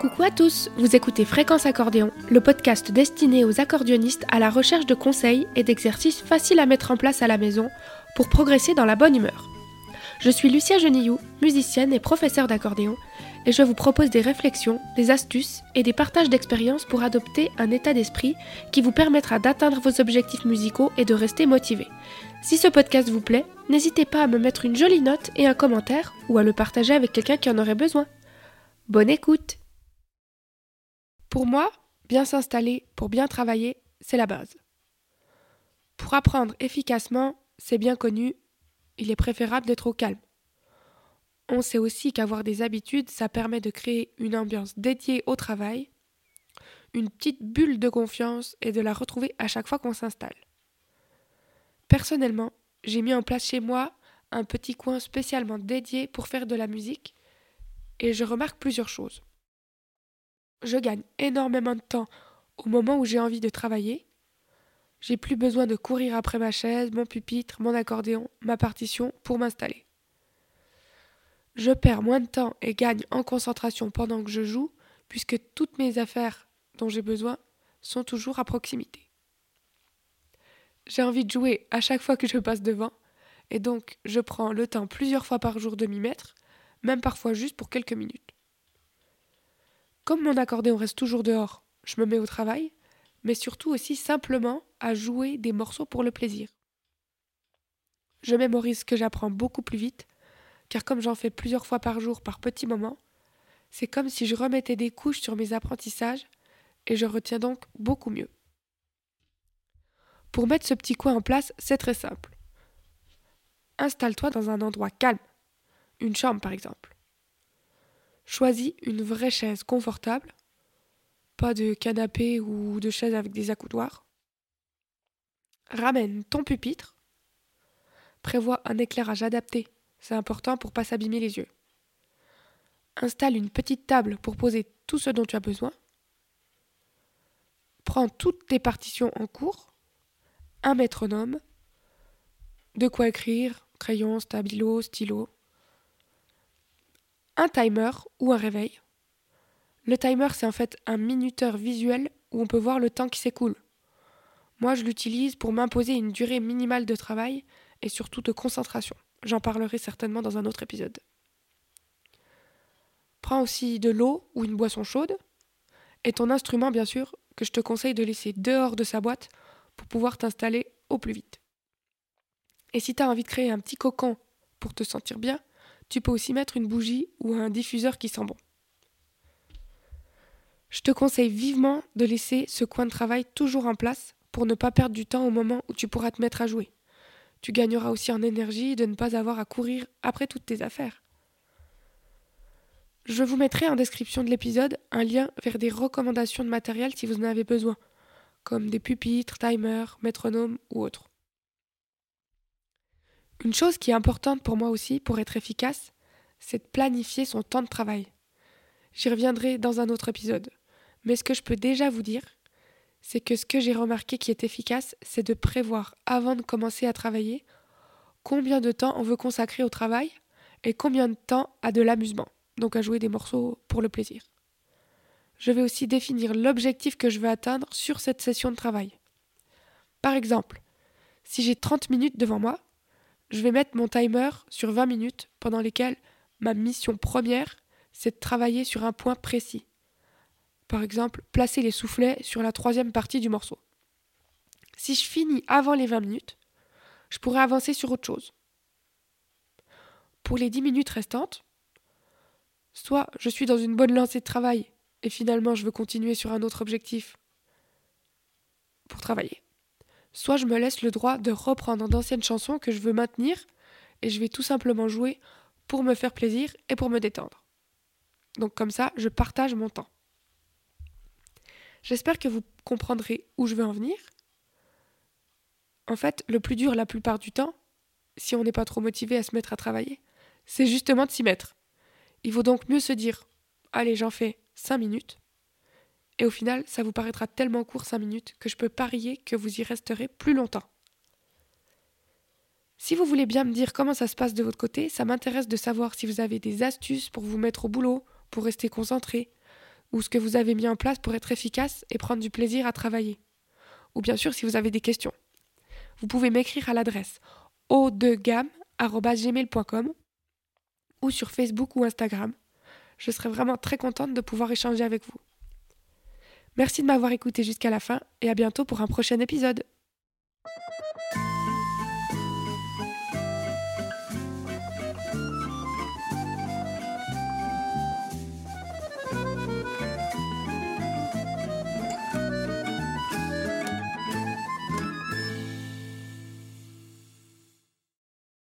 Coucou à tous, vous écoutez Fréquence Accordéon, le podcast destiné aux accordéonistes à la recherche de conseils et d'exercices faciles à mettre en place à la maison pour progresser dans la bonne humeur. Je suis Lucia Genillou, musicienne et professeure d'accordéon, et je vous propose des réflexions, des astuces et des partages d'expériences pour adopter un état d'esprit qui vous permettra d'atteindre vos objectifs musicaux et de rester motivé. Si ce podcast vous plaît, n'hésitez pas à me mettre une jolie note et un commentaire ou à le partager avec quelqu'un qui en aurait besoin. Bonne écoute Pour moi, bien s'installer pour bien travailler, c'est la base. Pour apprendre efficacement, c'est bien connu, il est préférable d'être au calme. On sait aussi qu'avoir des habitudes, ça permet de créer une ambiance dédiée au travail, une petite bulle de confiance et de la retrouver à chaque fois qu'on s'installe. Personnellement, j'ai mis en place chez moi un petit coin spécialement dédié pour faire de la musique et je remarque plusieurs choses. Je gagne énormément de temps au moment où j'ai envie de travailler. J'ai plus besoin de courir après ma chaise, mon pupitre, mon accordéon, ma partition pour m'installer. Je perds moins de temps et gagne en concentration pendant que je joue, puisque toutes mes affaires dont j'ai besoin sont toujours à proximité. J'ai envie de jouer à chaque fois que je passe devant, et donc je prends le temps plusieurs fois par jour de m'y mettre, même parfois juste pour quelques minutes. Comme mon accordéon reste toujours dehors, je me mets au travail, mais surtout aussi simplement à jouer des morceaux pour le plaisir. Je mémorise ce que j'apprends beaucoup plus vite, car comme j'en fais plusieurs fois par jour par petits moments, c'est comme si je remettais des couches sur mes apprentissages, et je retiens donc beaucoup mieux. Pour mettre ce petit coin en place, c'est très simple. Installe-toi dans un endroit calme, une chambre par exemple. Choisis une vraie chaise confortable, pas de canapé ou de chaise avec des accoudoirs. Ramène ton pupitre. Prévois un éclairage adapté, c'est important pour pas s'abîmer les yeux. Installe une petite table pour poser tout ce dont tu as besoin. Prends toutes tes partitions en cours un métronome, de quoi écrire, crayon, stabilo, stylo, un timer ou un réveil. Le timer, c'est en fait un minuteur visuel où on peut voir le temps qui s'écoule. Moi, je l'utilise pour m'imposer une durée minimale de travail et surtout de concentration. J'en parlerai certainement dans un autre épisode. Prends aussi de l'eau ou une boisson chaude et ton instrument, bien sûr, que je te conseille de laisser dehors de sa boîte pour pouvoir t'installer au plus vite. Et si tu as envie de créer un petit cocon pour te sentir bien, tu peux aussi mettre une bougie ou un diffuseur qui sent bon. Je te conseille vivement de laisser ce coin de travail toujours en place pour ne pas perdre du temps au moment où tu pourras te mettre à jouer. Tu gagneras aussi en énergie de ne pas avoir à courir après toutes tes affaires. Je vous mettrai en description de l'épisode un lien vers des recommandations de matériel si vous en avez besoin comme des pupitres, timers, métronomes ou autres. Une chose qui est importante pour moi aussi pour être efficace, c'est de planifier son temps de travail. J'y reviendrai dans un autre épisode. Mais ce que je peux déjà vous dire, c'est que ce que j'ai remarqué qui est efficace, c'est de prévoir avant de commencer à travailler combien de temps on veut consacrer au travail et combien de temps à de l'amusement, donc à jouer des morceaux pour le plaisir je vais aussi définir l'objectif que je veux atteindre sur cette session de travail. Par exemple, si j'ai 30 minutes devant moi, je vais mettre mon timer sur 20 minutes pendant lesquelles ma mission première, c'est de travailler sur un point précis. Par exemple, placer les soufflets sur la troisième partie du morceau. Si je finis avant les 20 minutes, je pourrais avancer sur autre chose. Pour les 10 minutes restantes, soit je suis dans une bonne lancée de travail et finalement je veux continuer sur un autre objectif pour travailler. Soit je me laisse le droit de reprendre d'anciennes chansons que je veux maintenir et je vais tout simplement jouer pour me faire plaisir et pour me détendre. Donc comme ça, je partage mon temps. J'espère que vous comprendrez où je veux en venir. En fait, le plus dur la plupart du temps, si on n'est pas trop motivé à se mettre à travailler, c'est justement de s'y mettre. Il vaut donc mieux se dire Allez, j'en fais 5 minutes. Et au final, ça vous paraîtra tellement court 5 minutes que je peux parier que vous y resterez plus longtemps. Si vous voulez bien me dire comment ça se passe de votre côté, ça m'intéresse de savoir si vous avez des astuces pour vous mettre au boulot, pour rester concentré, ou ce que vous avez mis en place pour être efficace et prendre du plaisir à travailler. Ou bien sûr si vous avez des questions. Vous pouvez m'écrire à l'adresse gamme@gmail.com ou sur Facebook ou Instagram. Je serai vraiment très contente de pouvoir échanger avec vous. Merci de m'avoir écouté jusqu'à la fin et à bientôt pour un prochain épisode.